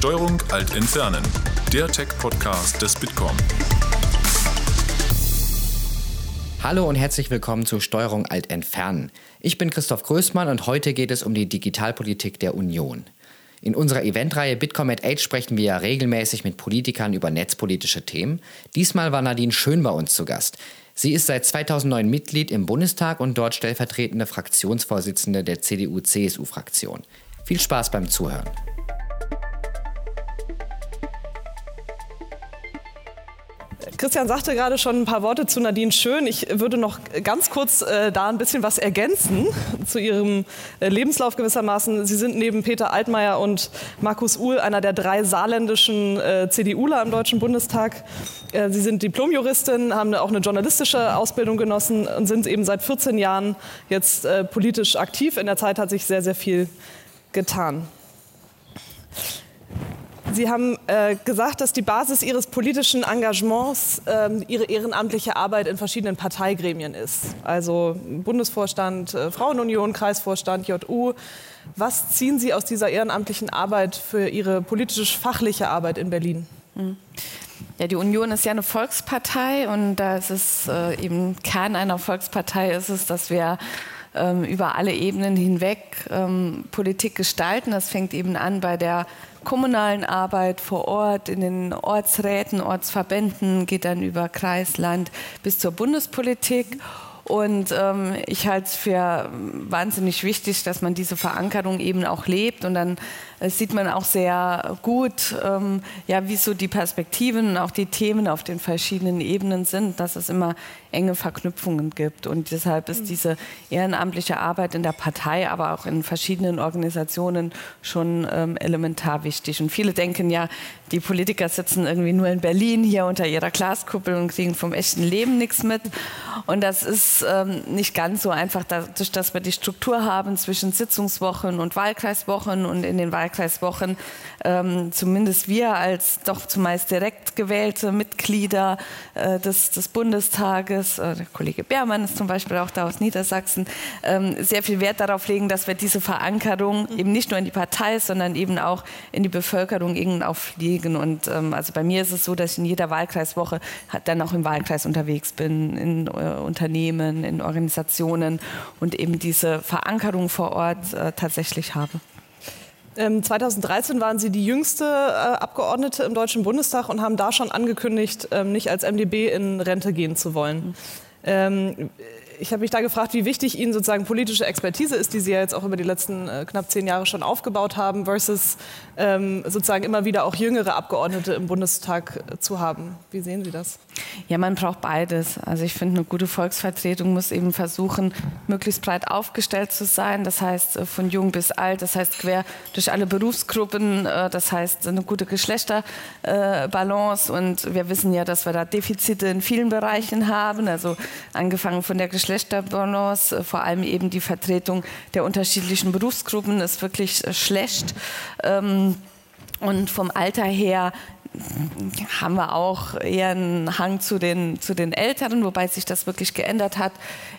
Steuerung Alt Entfernen, der Tech-Podcast des Bitkom. Hallo und herzlich willkommen zu Steuerung Alt Entfernen. Ich bin Christoph Größmann und heute geht es um die Digitalpolitik der Union. In unserer Eventreihe Bitkom at Age sprechen wir ja regelmäßig mit Politikern über netzpolitische Themen. Diesmal war Nadine Schön bei uns zu Gast. Sie ist seit 2009 Mitglied im Bundestag und dort stellvertretende Fraktionsvorsitzende der CDU-CSU-Fraktion. Viel Spaß beim Zuhören. Christian sagte gerade schon ein paar Worte zu Nadine Schön. Ich würde noch ganz kurz äh, da ein bisschen was ergänzen zu ihrem äh, Lebenslauf gewissermaßen. Sie sind neben Peter Altmaier und Markus Uhl einer der drei saarländischen äh, CDUler im Deutschen Bundestag. Äh, Sie sind Diplomjuristin, haben auch eine journalistische Ausbildung genossen und sind eben seit 14 Jahren jetzt äh, politisch aktiv. In der Zeit hat sich sehr, sehr viel getan. Sie haben äh, gesagt, dass die Basis Ihres politischen Engagements äh, Ihre ehrenamtliche Arbeit in verschiedenen Parteigremien ist. Also Bundesvorstand, äh, Frauenunion, Kreisvorstand, JU. Was ziehen Sie aus dieser ehrenamtlichen Arbeit für Ihre politisch-fachliche Arbeit in Berlin? Hm. Ja, die Union ist ja eine Volkspartei und da ist es äh, eben Kern einer Volkspartei ist es, dass wir ähm, über alle Ebenen hinweg ähm, Politik gestalten. Das fängt eben an bei der kommunalen Arbeit vor Ort, in den Ortsräten, Ortsverbänden, geht dann über Kreis, Land bis zur Bundespolitik. Und ähm, ich halte es für wahnsinnig wichtig, dass man diese Verankerung eben auch lebt. Und dann äh, sieht man auch sehr gut, ähm, ja, wie so die Perspektiven und auch die Themen auf den verschiedenen Ebenen sind, dass es immer enge Verknüpfungen gibt. Und deshalb ist diese ehrenamtliche Arbeit in der Partei, aber auch in verschiedenen Organisationen schon ähm, elementar wichtig. Und viele denken ja, die Politiker sitzen irgendwie nur in Berlin hier unter ihrer Glaskuppel und kriegen vom echten Leben nichts mit. Und das ist ähm, nicht ganz so einfach, dadurch, dass wir die Struktur haben zwischen Sitzungswochen und Wahlkreiswochen und in den Wahlkreiswochen ähm, zumindest wir als doch zumeist direkt gewählte Mitglieder äh, des, des Bundestages Tages, äh, der Kollege Beermann ist zum Beispiel auch da aus Niedersachsen, ähm, sehr viel Wert darauf legen, dass wir diese Verankerung mhm. eben nicht nur in die Partei, sondern eben auch in die Bevölkerung irgendwie auflegen. Und ähm, also bei mir ist es so, dass ich in jeder Wahlkreiswoche dann auch im Wahlkreis unterwegs bin, in äh, Unternehmen, in Organisationen und eben diese Verankerung vor Ort äh, tatsächlich habe. 2013 ähm, waren Sie die jüngste äh, Abgeordnete im Deutschen Bundestag und haben da schon angekündigt, ähm, nicht als MdB in Rente gehen zu wollen. Mhm ich habe mich da gefragt, wie wichtig Ihnen sozusagen politische Expertise ist, die Sie ja jetzt auch über die letzten äh, knapp zehn Jahre schon aufgebaut haben, versus ähm, sozusagen immer wieder auch jüngere Abgeordnete im Bundestag äh, zu haben. Wie sehen Sie das? Ja, man braucht beides. Also ich finde, eine gute Volksvertretung muss eben versuchen, möglichst breit aufgestellt zu sein. Das heißt, äh, von jung bis alt, das heißt quer durch alle Berufsgruppen, äh, das heißt eine gute Geschlechterbalance. Und wir wissen ja, dass wir da Defizite in vielen Bereichen haben. Also angefangen von der Geschlechterbalance äh, vor allem eben die Vertretung der unterschiedlichen Berufsgruppen ist wirklich schlecht. Ähm, und vom Alter her haben wir auch eher einen Hang zu den, zu den Älteren, wobei sich das wirklich geändert hat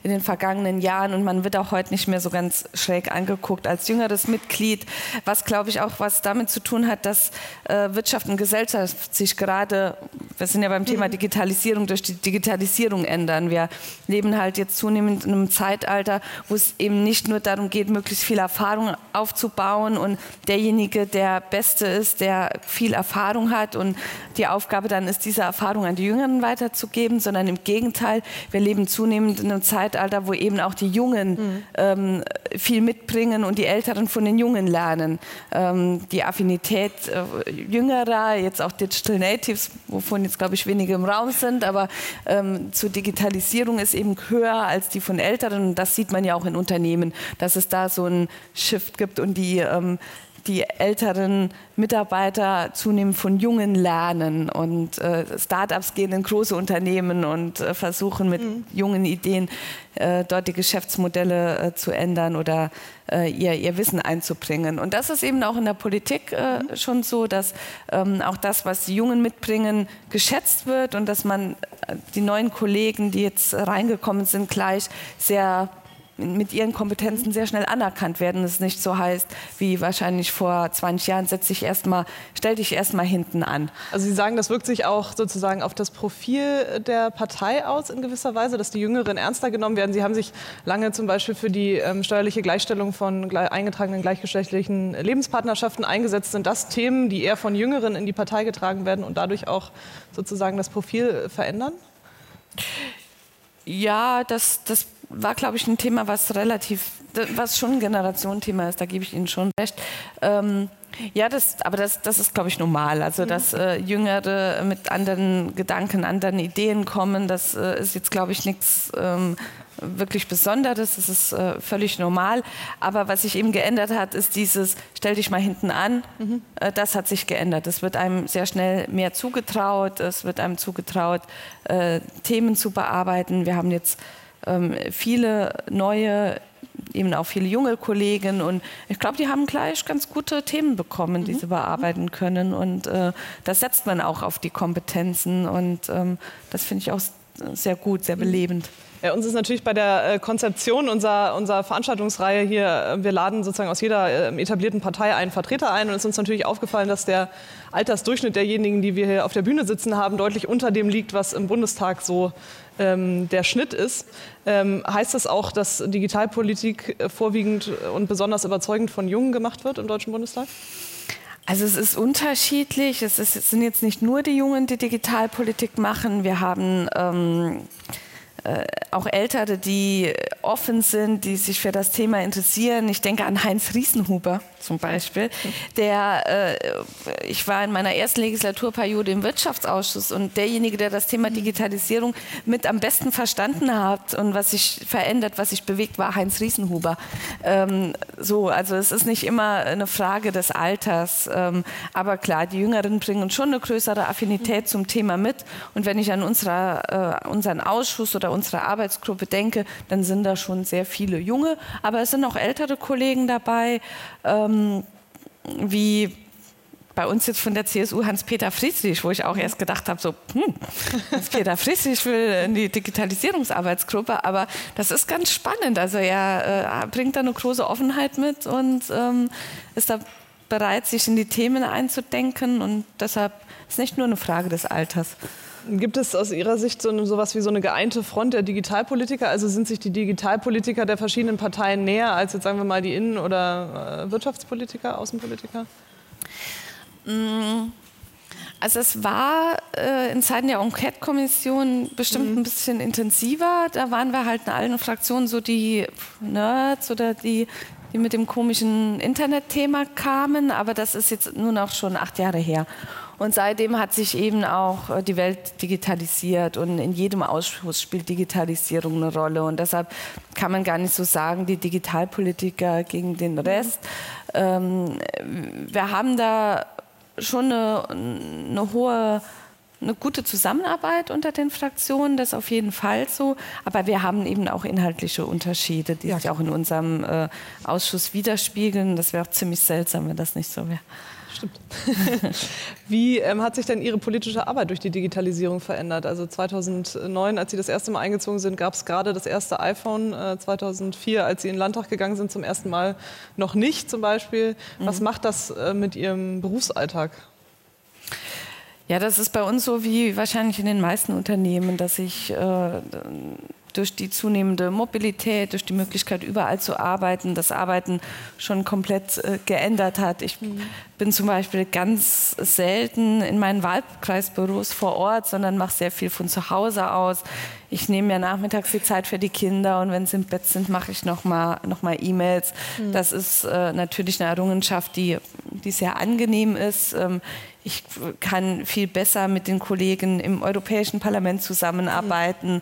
in den vergangenen Jahren und man wird auch heute nicht mehr so ganz schräg angeguckt als jüngeres Mitglied, was glaube ich auch was damit zu tun hat, dass äh, Wirtschaft und Gesellschaft sich gerade, wir sind ja beim Thema mhm. Digitalisierung, durch die Digitalisierung ändern. Wir leben halt jetzt zunehmend in einem Zeitalter, wo es eben nicht nur darum geht, möglichst viel Erfahrung aufzubauen und derjenige, der Beste ist, der viel Erfahrung hat und die Aufgabe dann ist, diese Erfahrung an die Jüngeren weiterzugeben, sondern im Gegenteil, wir leben zunehmend in einem Zeitalter, wo eben auch die Jungen mhm. ähm, viel mitbringen und die Älteren von den Jungen lernen. Ähm, die Affinität äh, Jüngerer, jetzt auch Digital Natives, wovon jetzt glaube ich wenige im Raum sind, aber ähm, zur Digitalisierung ist eben höher als die von Älteren und das sieht man ja auch in Unternehmen, dass es da so einen Shift gibt und die ähm, die älteren Mitarbeiter zunehmend von Jungen lernen und äh, Startups gehen in große Unternehmen und äh, versuchen mit mhm. jungen Ideen äh, dort die Geschäftsmodelle äh, zu ändern oder äh, ihr, ihr Wissen einzubringen. Und das ist eben auch in der Politik äh, mhm. schon so, dass ähm, auch das, was die Jungen mitbringen, geschätzt wird und dass man die neuen Kollegen, die jetzt reingekommen sind, gleich sehr mit ihren Kompetenzen sehr schnell anerkannt werden. Es nicht so heißt, wie wahrscheinlich vor 20 Jahren, setz dich erstmal, stell dich erstmal hinten an. Also Sie sagen, das wirkt sich auch sozusagen auf das Profil der Partei aus in gewisser Weise, dass die Jüngeren ernster genommen werden. Sie haben sich lange zum Beispiel für die ähm, steuerliche Gleichstellung von eingetragenen gleichgeschlechtlichen Lebenspartnerschaften eingesetzt. Sind das Themen, die eher von Jüngeren in die Partei getragen werden und dadurch auch sozusagen das Profil verändern? Ja, das, das war, glaube ich, ein Thema, was relativ, was schon ein Generationenthema ist, da gebe ich Ihnen schon recht. Ähm, ja, das, aber das, das ist, glaube ich, normal. Also, dass äh, Jüngere mit anderen Gedanken, anderen Ideen kommen, das äh, ist jetzt, glaube ich, nichts ähm, wirklich Besonderes. Das ist äh, völlig normal. Aber was sich eben geändert hat, ist dieses, stell dich mal hinten an. Mhm. Äh, das hat sich geändert. Es wird einem sehr schnell mehr zugetraut. Es wird einem zugetraut, äh, Themen zu bearbeiten. Wir haben jetzt viele neue eben auch viele junge Kollegen und ich glaube, die haben gleich ganz gute Themen bekommen, die mhm. sie bearbeiten können und äh, das setzt man auch auf die Kompetenzen und ähm, das finde ich auch sehr gut, sehr belebend. Ja, uns ist natürlich bei der äh, Konzeption unserer, unserer Veranstaltungsreihe hier, äh, wir laden sozusagen aus jeder äh, etablierten Partei einen Vertreter ein und es ist uns natürlich aufgefallen, dass der Altersdurchschnitt derjenigen, die wir hier auf der Bühne sitzen haben, deutlich unter dem liegt, was im Bundestag so ähm, der Schnitt ist. Ähm, heißt das auch, dass Digitalpolitik vorwiegend und besonders überzeugend von Jungen gemacht wird im Deutschen Bundestag? Also es ist unterschiedlich. Es, ist, es sind jetzt nicht nur die Jungen, die Digitalpolitik machen. Wir haben ähm, äh, auch Ältere, die offen sind, die sich für das Thema interessieren. Ich denke an Heinz Riesenhuber zum Beispiel, der, äh, ich war in meiner ersten Legislaturperiode im Wirtschaftsausschuss und derjenige, der das Thema Digitalisierung mit am besten verstanden hat und was sich verändert, was sich bewegt, war Heinz Riesenhuber. Ähm, so, also es ist nicht immer eine Frage des Alters, ähm, aber klar, die Jüngeren bringen schon eine größere Affinität zum Thema mit und wenn ich an unserer, äh, unseren Ausschuss oder unsere Arbeitsgruppe denke, dann sind da schon sehr viele Junge, aber es sind auch ältere Kollegen dabei, ähm, wie bei uns jetzt von der CSU Hans-Peter Friedrich, wo ich auch erst gedacht habe, so, hm, Hans-Peter Friedrich will in die Digitalisierungsarbeitsgruppe, aber das ist ganz spannend. Also er äh, bringt da eine große Offenheit mit und ähm, ist da bereit, sich in die Themen einzudenken und deshalb ist nicht nur eine Frage des Alters. Gibt es aus Ihrer Sicht so etwas wie so eine geeinte Front der Digitalpolitiker? Also sind sich die Digitalpolitiker der verschiedenen Parteien näher als jetzt sagen wir mal die Innen- oder äh, Wirtschaftspolitiker, Außenpolitiker? Mm. Also es war äh, in Zeiten der Enquete-Kommission bestimmt mhm. ein bisschen intensiver. Da waren wir halt in allen Fraktionen so die Nerds oder die, die mit dem komischen Internetthema kamen. Aber das ist jetzt nur noch schon acht Jahre her. Und seitdem hat sich eben auch äh, die Welt digitalisiert und in jedem Ausschuss spielt Digitalisierung eine Rolle. Und deshalb kann man gar nicht so sagen, die Digitalpolitiker gegen den Rest. Ähm, wir haben da schon eine, eine hohe eine gute Zusammenarbeit unter den Fraktionen, das ist auf jeden Fall so. Aber wir haben eben auch inhaltliche Unterschiede, die ja. sich auch in unserem äh, Ausschuss widerspiegeln. Das wäre auch ziemlich seltsam, wenn das nicht so wäre. Stimmt. Wie ähm, hat sich denn Ihre politische Arbeit durch die Digitalisierung verändert? Also 2009, als Sie das erste Mal eingezogen sind, gab es gerade das erste iPhone. Äh, 2004, als Sie in den Landtag gegangen sind, zum ersten Mal noch nicht zum Beispiel. Was mhm. macht das äh, mit Ihrem Berufsalltag? Ja, das ist bei uns so wie wahrscheinlich in den meisten Unternehmen, dass ich äh, durch die zunehmende Mobilität, durch die Möglichkeit, überall zu arbeiten, das Arbeiten schon komplett äh, geändert hat. Ich mhm. bin zum Beispiel ganz selten in meinen Wahlkreisbüros vor Ort, sondern mache sehr viel von zu Hause aus. Ich nehme mir nachmittags die Zeit für die Kinder und wenn sie im Bett sind, mache ich nochmal noch mal E-Mails. Mhm. Das ist äh, natürlich eine Errungenschaft, die, die sehr angenehm ist. Ähm, ich kann viel besser mit den Kollegen im Europäischen Parlament zusammenarbeiten, mhm.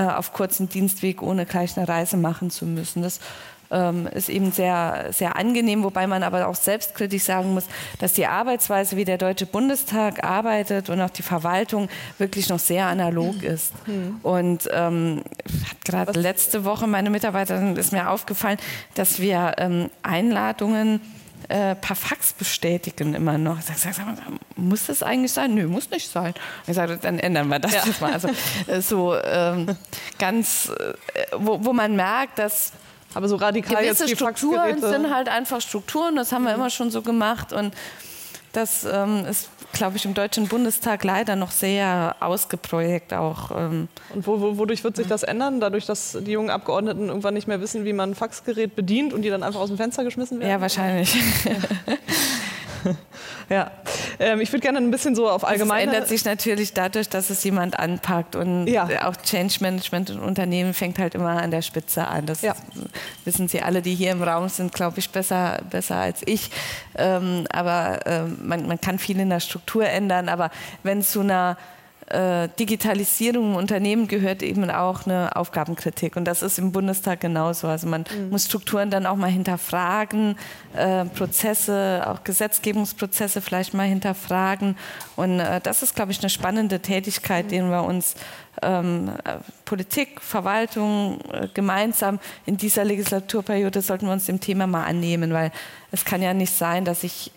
äh, auf kurzen Dienstweg, ohne gleich eine Reise machen zu müssen. Das ähm, ist eben sehr, sehr angenehm, wobei man aber auch selbstkritisch sagen muss, dass die Arbeitsweise, wie der Deutsche Bundestag arbeitet und auch die Verwaltung wirklich noch sehr analog mhm. ist. Mhm. Und ähm, gerade letzte Woche meine Mitarbeiterin ist mir aufgefallen, dass wir ähm, Einladungen äh, per Fax bestätigen immer noch. Ich sage, sag, sag, muss das eigentlich sein? Nö, muss nicht sein. Ich sage, dann ändern wir das ja. jetzt mal. Also äh, so ähm, ganz, äh, wo, wo man merkt, dass Aber so radikal Gewisse jetzt die Strukturen Faxgeräte. sind halt einfach Strukturen, das haben wir immer schon so gemacht und das ähm, ist, glaube ich, im Deutschen Bundestag leider noch sehr ausgeprägt auch. Ähm, Und wo, wo, wodurch wird sich das ändern? Dadurch, dass die jungen Abgeordneten irgendwann nicht mehr wissen, wie man ein Faxgerät bedient und die dann einfach aus dem Fenster geschmissen werden? ja, wahrscheinlich. Ja. Ähm, ich würde gerne ein bisschen so auf Es allgemeine... ändert sich natürlich dadurch, dass es jemand anpackt und Ja. auch Change Management in Unternehmen fängt halt immer an der Spitze an. Das Ja. wissen Sie alle, die hier im Raum sind, glaube ich, besser, besser als ich. Ähm, aber ähm, man, man kann viel in der Struktur ändern, aber wenn zu einer äh, Digitalisierung im Unternehmen gehört eben auch eine Aufgabenkritik. Und das ist im Bundestag genauso. Also man muss Strukturen dann auch mal hinterfragen, äh, Prozesse, auch Gesetzgebungsprozesse vielleicht mal hinterfragen. Und äh, das ist, glaube ich, eine spannende Tätigkeit, den wir uns ähm, äh, Politik, Verwaltung äh, gemeinsam in dieser Legislaturperiode sollten wir uns dem Thema mal annehmen, weil es kann ja nicht sein, dass ich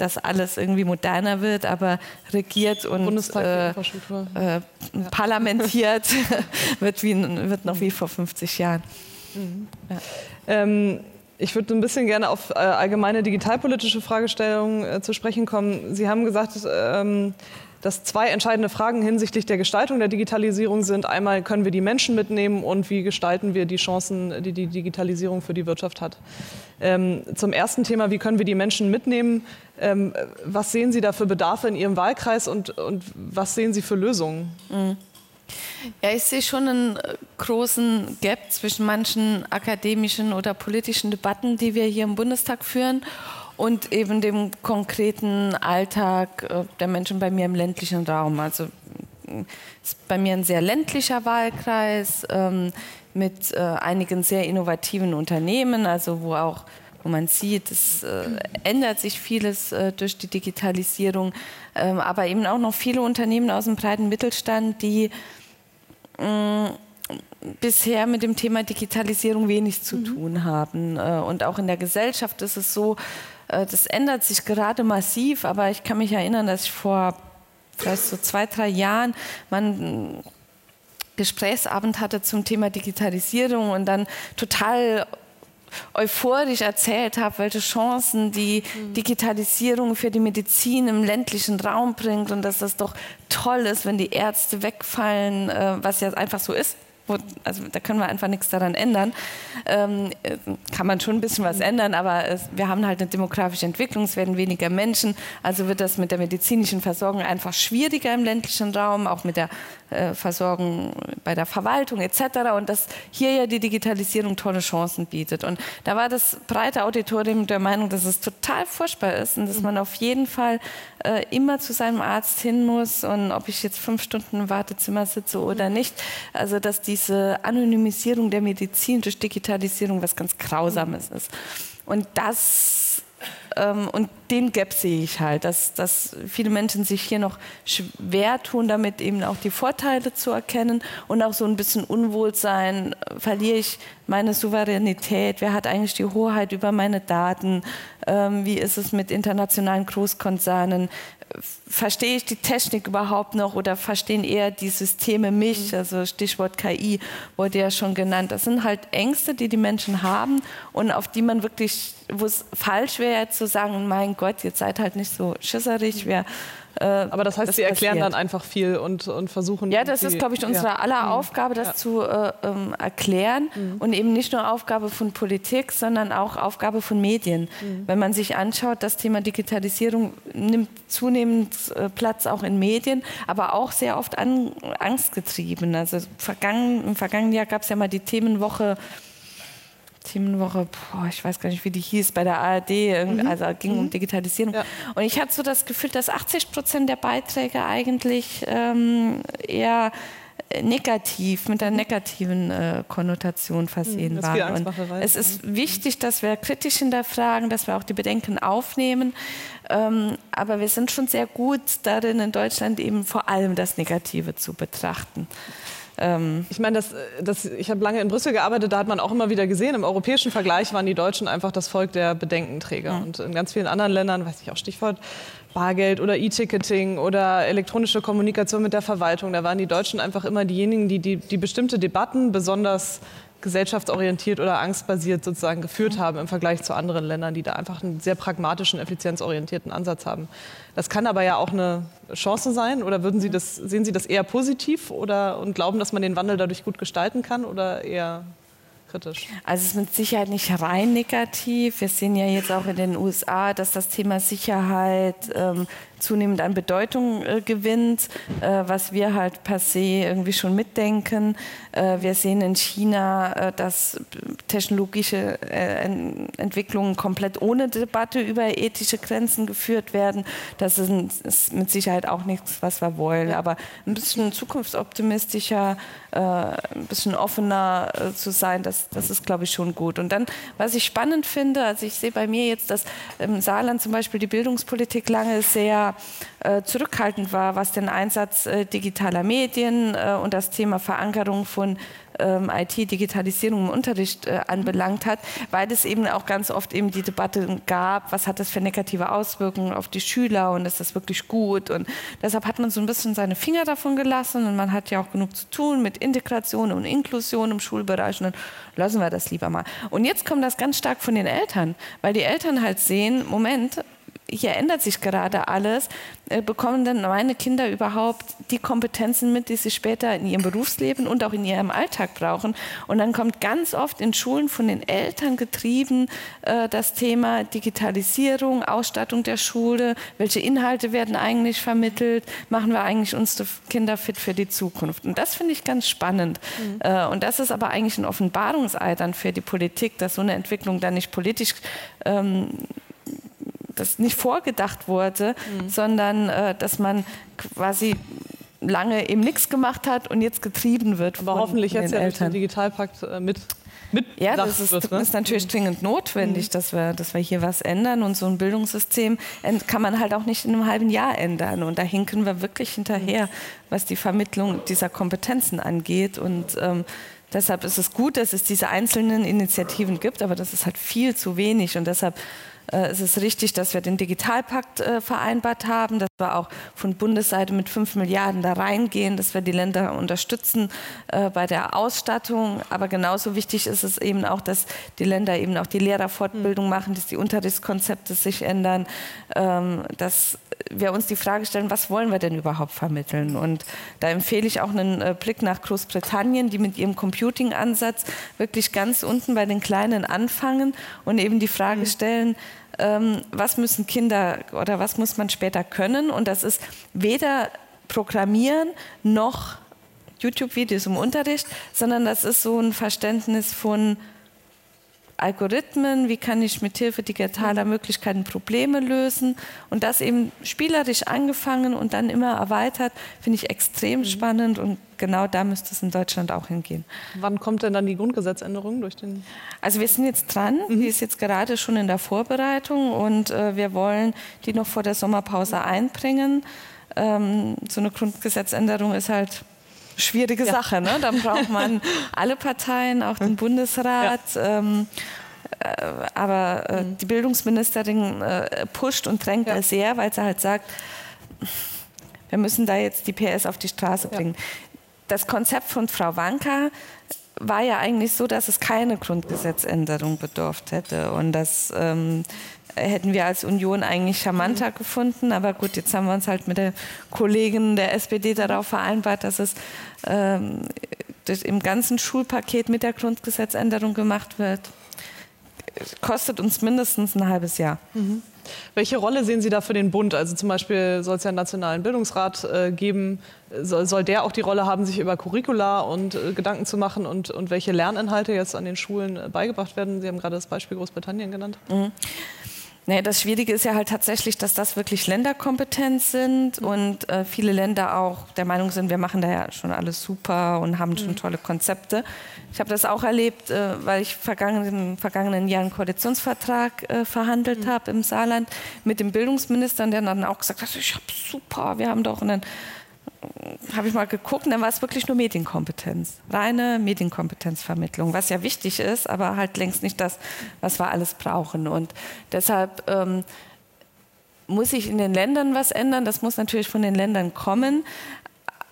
dass alles irgendwie moderner wird, aber regiert und äh, äh, parlamentiert wird, wie, wird noch wie vor 50 Jahren. Ähm, ich würde ein bisschen gerne auf äh, allgemeine digitalpolitische Fragestellungen äh, zu sprechen kommen. Sie haben gesagt, ähm, dass zwei entscheidende Fragen hinsichtlich der Gestaltung der Digitalisierung sind. Einmal können wir die Menschen mitnehmen und wie gestalten wir die Chancen, die die Digitalisierung für die Wirtschaft hat. Ähm, zum ersten Thema, wie können wir die Menschen mitnehmen? Ähm, was sehen Sie da für Bedarfe in Ihrem Wahlkreis und, und was sehen Sie für Lösungen? Ja, ich sehe schon einen äh, großen Gap zwischen manchen akademischen oder politischen Debatten, die wir hier im Bundestag führen, und eben dem konkreten Alltag äh, der Menschen bei mir im ländlichen Raum. Also ist bei mir ein sehr ländlicher Wahlkreis ähm, mit äh, einigen sehr innovativen Unternehmen, also wo auch wo man sieht, es äh, ändert sich vieles äh, durch die Digitalisierung, ähm, aber eben auch noch viele Unternehmen aus dem breiten Mittelstand, die mh, bisher mit dem Thema Digitalisierung wenig zu tun haben. Äh, Und auch in der Gesellschaft ist es so, äh, das ändert sich gerade massiv, aber ich kann mich erinnern, dass ich vor vielleicht so zwei, drei Jahren man Gesprächsabend hatte zum Thema Digitalisierung und dann total euphorisch erzählt habe, welche Chancen die Digitalisierung für die Medizin im ländlichen Raum bringt und dass das doch toll ist, wenn die Ärzte wegfallen, äh, was ja einfach so ist. Wo, also da können wir einfach nichts daran ändern. Ähm, äh, kann man schon ein bisschen was ändern, aber es, wir haben halt eine demografische Entwicklung, es werden weniger Menschen, also wird das mit der medizinischen Versorgung einfach schwieriger im ländlichen Raum, auch mit der äh, Versorgung bei der Verwaltung etc. Und dass hier ja die Digitalisierung tolle Chancen bietet. Und da war das breite Auditorium der Meinung, dass es total furchtbar ist und dass man auf jeden Fall äh, immer zu seinem Arzt hin muss und ob ich jetzt fünf Stunden im Wartezimmer sitze oder nicht. Also dass diese Anonymisierung der Medizin durch Digitalisierung was ganz Grausames ist. Und das und den Gap sehe ich halt, dass, dass viele Menschen sich hier noch schwer tun, damit eben auch die Vorteile zu erkennen. Und auch so ein bisschen Unwohlsein, verliere ich meine Souveränität, wer hat eigentlich die Hoheit über meine Daten, ähm, wie ist es mit internationalen Großkonzernen, verstehe ich die Technik überhaupt noch oder verstehen eher die Systeme mich? Also Stichwort KI wurde ja schon genannt. Das sind halt Ängste, die die Menschen haben und auf die man wirklich, wo es falsch wäre zu sagen, mein Gott, jetzt seid halt nicht so schisserig. Wir, äh, Aber das heißt, das Sie erklären passiert. dann einfach viel und, und versuchen. Ja, das ist, glaube ich, unsere ja. aller Aufgabe, das Ja. zu äh, ähm, erklären. Und eben nicht nur Aufgabe von Politik, sondern auch Aufgabe von Medien. Wenn man sich anschaut, das Thema Digitalisierung nimmt zunehmend äh, Platz auch in Medien, aber auch sehr oft an, angstgetrieben. Also vergangen, im vergangenen Jahr gab es ja mal die Themenwoche. Themenwoche, boah, ich weiß gar nicht, wie die hieß, bei der ARD, irgend- also ging um Digitalisierung. Ja. Und ich hatte so das Gefühl, dass 80 Prozent der Beiträge eigentlich ähm, eher negativ, mit einer negativen äh, Konnotation versehen das ist viel waren. Und es ist wichtig, dass wir kritisch hinterfragen, dass wir auch die Bedenken aufnehmen. Ähm, aber wir sind schon sehr gut darin, in Deutschland eben vor allem das Negative zu betrachten. Ähm, Ich meine, das, das, ich habe lange in Brüssel gearbeitet, da hat man auch immer wieder gesehen, im europäischen Vergleich waren die Deutschen einfach das Volk der Bedenkenträger. Und in ganz vielen anderen Ländern, weiß ich auch Stichwort Bargeld oder E-Ticketing oder elektronische Kommunikation mit der Verwaltung, da waren die Deutschen einfach immer diejenigen, die die, die bestimmte Debatten besonders gesellschaftsorientiert oder angstbasiert sozusagen geführt haben im Vergleich zu anderen Ländern, die da einfach einen sehr pragmatischen, effizienzorientierten Ansatz haben. Das kann aber ja auch eine Chance sein. Oder würden Sie das, sehen Sie das eher positiv oder, und glauben, dass man den Wandel dadurch gut gestalten kann oder eher kritisch? Also es ist mit Sicherheit nicht rein negativ. Wir sehen ja jetzt auch in den USA, dass das Thema Sicherheit ähm, zunehmend an Bedeutung äh, gewinnt, äh, was wir halt per se irgendwie schon mitdenken. Äh, wir sehen in China, äh, dass technologische äh, Entwicklungen komplett ohne Debatte über ethische Grenzen geführt werden. Das ist, ist mit Sicherheit auch nichts, was wir wollen. Aber ein bisschen zukunftsoptimistischer, ein bisschen offener zu sein, das, das ist, glaube ich, schon gut. Und dann, was ich spannend finde, also ich sehe bei mir jetzt, dass im Saarland zum Beispiel die Bildungspolitik lange sehr äh, zurückhaltend war, was den Einsatz äh, digitaler Medien äh, und das Thema Verankerung von ähm, IT-Digitalisierung im Unterricht anbelangt hat, weil es eben auch ganz oft eben die Debatte gab, was hat das für negative Auswirkungen auf die Schüler und ist das wirklich gut und deshalb hat man so ein bisschen seine Finger davon gelassen und man hat ja auch genug zu tun mit Integration und Inklusion im Schulbereich und dann lassen wir das lieber mal. Und jetzt kommt das ganz stark von den Eltern, weil die Eltern halt sehen, Moment, hier ändert sich gerade alles, äh, bekommen denn meine Kinder überhaupt die Kompetenzen mit, die sie später in ihrem Berufsleben und auch in ihrem Alltag brauchen? Und dann kommt ganz oft in Schulen von den Eltern getrieben äh, das Thema Digitalisierung, Ausstattung der Schule, welche Inhalte werden eigentlich vermittelt, machen wir eigentlich unsere Kinder fit für die Zukunft? Und das finde ich ganz spannend. Mhm. Äh, und das ist aber eigentlich ein Offenbarungseid dann für die Politik, dass so eine Entwicklung dann nicht politisch ähm, das nicht vorgedacht wurde, mhm. sondern äh, dass man quasi lange eben nichts gemacht hat und jetzt getrieben wird. Aber von, hoffentlich jetzt ja durch den Digitalpakt äh, mit mit ja, das ist, wird, ne? ist natürlich dringend notwendig, mhm. dass, wir, dass wir hier was ändern. Und so ein Bildungssystem kann man halt auch nicht in einem halben Jahr ändern. Und da hinken wir wirklich hinterher, was die Vermittlung dieser Kompetenzen angeht. Und ähm, deshalb ist es gut, dass es diese einzelnen Initiativen gibt, aber das ist halt viel zu wenig. Und deshalb es ist richtig, dass wir den Digitalpakt äh, vereinbart haben, dass wir auch von Bundesseite mit 5 Milliarden da reingehen, dass wir die Länder unterstützen äh, bei der Ausstattung. Aber genauso wichtig ist es eben auch, dass die Länder eben auch die Lehrerfortbildung hm. machen, dass die Unterrichtskonzepte sich ändern, ähm, dass wir uns die Frage stellen, was wollen wir denn überhaupt vermitteln? Und da empfehle ich auch einen Blick nach Großbritannien, die mit ihrem Computing-Ansatz wirklich ganz unten bei den Kleinen anfangen und eben die Frage hm. stellen, ähm, was müssen Kinder oder was muss man später können. Und das ist weder Programmieren noch YouTube-Videos im Unterricht, sondern das ist so ein Verständnis von Algorithmen, wie kann ich mit Hilfe digitaler Möglichkeiten Probleme lösen und das eben spielerisch angefangen und dann immer erweitert, finde ich extrem mhm. spannend und genau da müsste es in Deutschland auch hingehen. Wann kommt denn dann die Grundgesetzänderung durch den? Also wir sind jetzt dran, mhm. die ist jetzt gerade schon in der Vorbereitung und äh, wir wollen die noch vor der Sommerpause einbringen. Ähm, so eine Grundgesetzänderung ist halt schwierige ja. Sache. Ne? Da braucht man alle Parteien, auch den Bundesrat. Ja. Ähm, äh, aber äh, mhm. die Bildungsministerin äh, pusht und drängt ja. sehr, weil sie halt sagt, wir müssen da jetzt die PS auf die Straße bringen. Das Konzept von Frau Wanka war ja eigentlich so, dass es keine Grundgesetzänderung bedurft hätte und dass ähm, hätten wir als Union eigentlich charmanter mhm. gefunden. Aber gut, jetzt haben wir uns halt mit der Kollegin der SPD darauf vereinbart, dass es ähm, im ganzen Schulpaket mit der Grundgesetzänderung gemacht wird. Kostet uns mindestens ein halbes Jahr. Mhm. Welche Rolle sehen Sie da für den Bund? Also zum Beispiel soll es ja einen nationalen Bildungsrat äh, geben. Soll, soll, der auch die Rolle haben, sich über Curricula und äh, Gedanken zu machen und, und welche Lerninhalte jetzt an den Schulen äh, beigebracht werden? Sie haben gerade das Beispiel Großbritannien genannt. Mhm. Nee, das Schwierige ist ja halt tatsächlich, dass das wirklich Länderkompetenz sind mhm. und äh, viele Länder auch der Meinung sind, wir machen da ja schon alles super und haben schon mhm. tolle Konzepte. Ich habe das auch erlebt, äh, weil ich vergangen, im vergangenen Jahr einen Koalitionsvertrag äh, verhandelt mhm. habe im Saarland mit dem Bildungsminister, der dann auch gesagt hat, ich habe super, wir haben doch einen habe ich mal geguckt, dann war es wirklich nur Medienkompetenz. Reine Medienkompetenzvermittlung, was ja wichtig ist, aber halt längst nicht das, was wir alles brauchen. Und deshalb ähm, muss sich in den Ländern was ändern. Das muss natürlich von den Ländern kommen.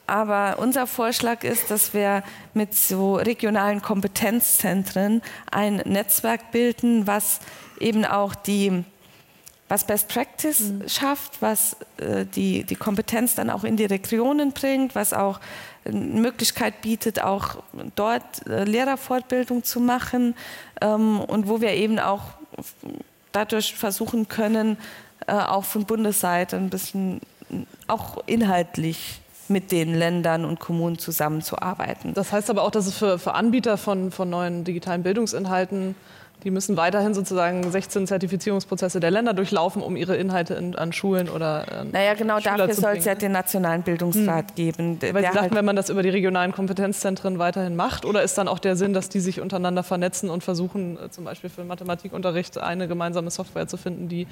aber unser Vorschlag ist, dass wir mit so regionalen Kompetenzzentren ein Netzwerk bilden, was eben auch die was Best Practice mhm. schafft, was äh, die, die Kompetenz dann auch in die Regionen bringt, was auch eine Möglichkeit bietet, auch dort äh, Lehrerfortbildung zu machen ähm, und wo wir eben auch dadurch versuchen können, äh, auch von Bundesseite ein bisschen auch inhaltlich mit den Ländern und Kommunen zusammenzuarbeiten. Das heißt aber auch, dass es für, für Anbieter von, von neuen digitalen Bildungsinhalten die müssen weiterhin sozusagen 16 Zertifizierungsprozesse der Länder durchlaufen, um ihre Inhalte in, an Schulen oder äh, Naja, genau Schüler dafür soll es ja den Nationalen Bildungsrat hm. geben. Weil Sie sagten, halt wenn man das über die regionalen Kompetenzzentren weiterhin macht, oder ist dann auch der Sinn, dass die sich untereinander vernetzen und versuchen, äh, zum Beispiel für Mathematikunterricht eine gemeinsame Software zu finden, die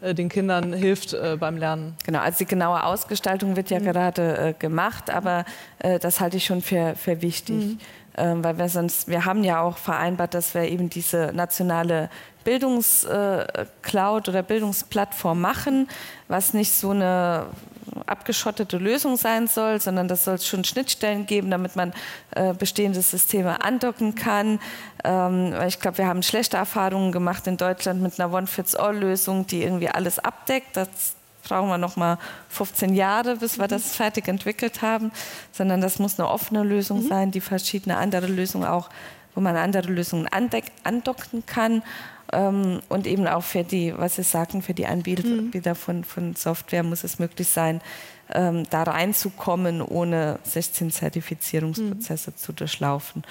äh, den Kindern hilft äh, beim Lernen? Genau, also die genaue Ausgestaltung wird ja hm. gerade äh, gemacht, aber äh, das halte ich schon für, für wichtig. Hm ähm, weil wir sonst, wir haben ja auch vereinbart, dass wir eben diese nationale Bildungscloud oder Bildungsplattform machen, was nicht so eine abgeschottete Lösung sein soll, sondern das soll es schon Schnittstellen geben, damit man äh, bestehende Systeme andocken kann. Ähm, ich glaube, wir haben schlechte Erfahrungen gemacht in Deutschland mit einer One-Fits-All-Lösung, die irgendwie alles abdeckt. Das brauchen wir noch mal 15 Jahre, bis wir das fertig entwickelt haben, sondern das muss eine offene Lösung mhm. sein, die verschiedene andere Lösungen auch, wo man andere Lösungen andocken kann ähm, und eben auch für die, was Sie sagten, für die Anbieter mhm. von, von Software muss es möglich sein, ähm, da reinzukommen, ohne 16 Zertifizierungsprozesse mhm. zu durchlaufen.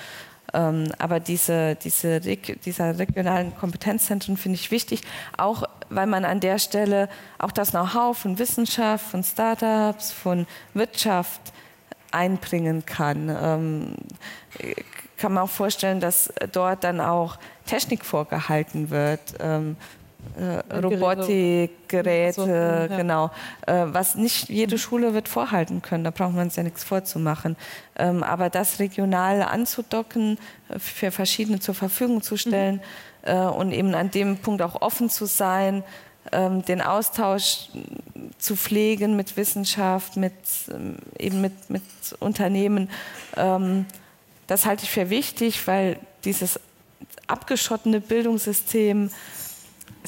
Ähm, aber diese, diese, dieser regionalen Kompetenzzentren finde ich wichtig, auch weil man an der Stelle auch das Know-how von Wissenschaft, von Startups, von Wirtschaft einbringen kann. Ähm, kann man auch vorstellen, dass dort dann auch Technik vorgehalten wird. Ähm, äh, Robotik, Geräte, so, ja. genau. Äh, was nicht jede Schule wird vorhalten können, da braucht man uns ja nichts vorzumachen. Ähm, aber das regional anzudocken, äh, für verschiedene zur Verfügung zu stellen mhm. äh, und eben an dem Punkt auch offen zu sein, ähm, den Austausch zu pflegen mit Wissenschaft, mit, ähm, eben mit, mit Unternehmen, das halte ich für wichtig, weil dieses abgeschottene Bildungssystem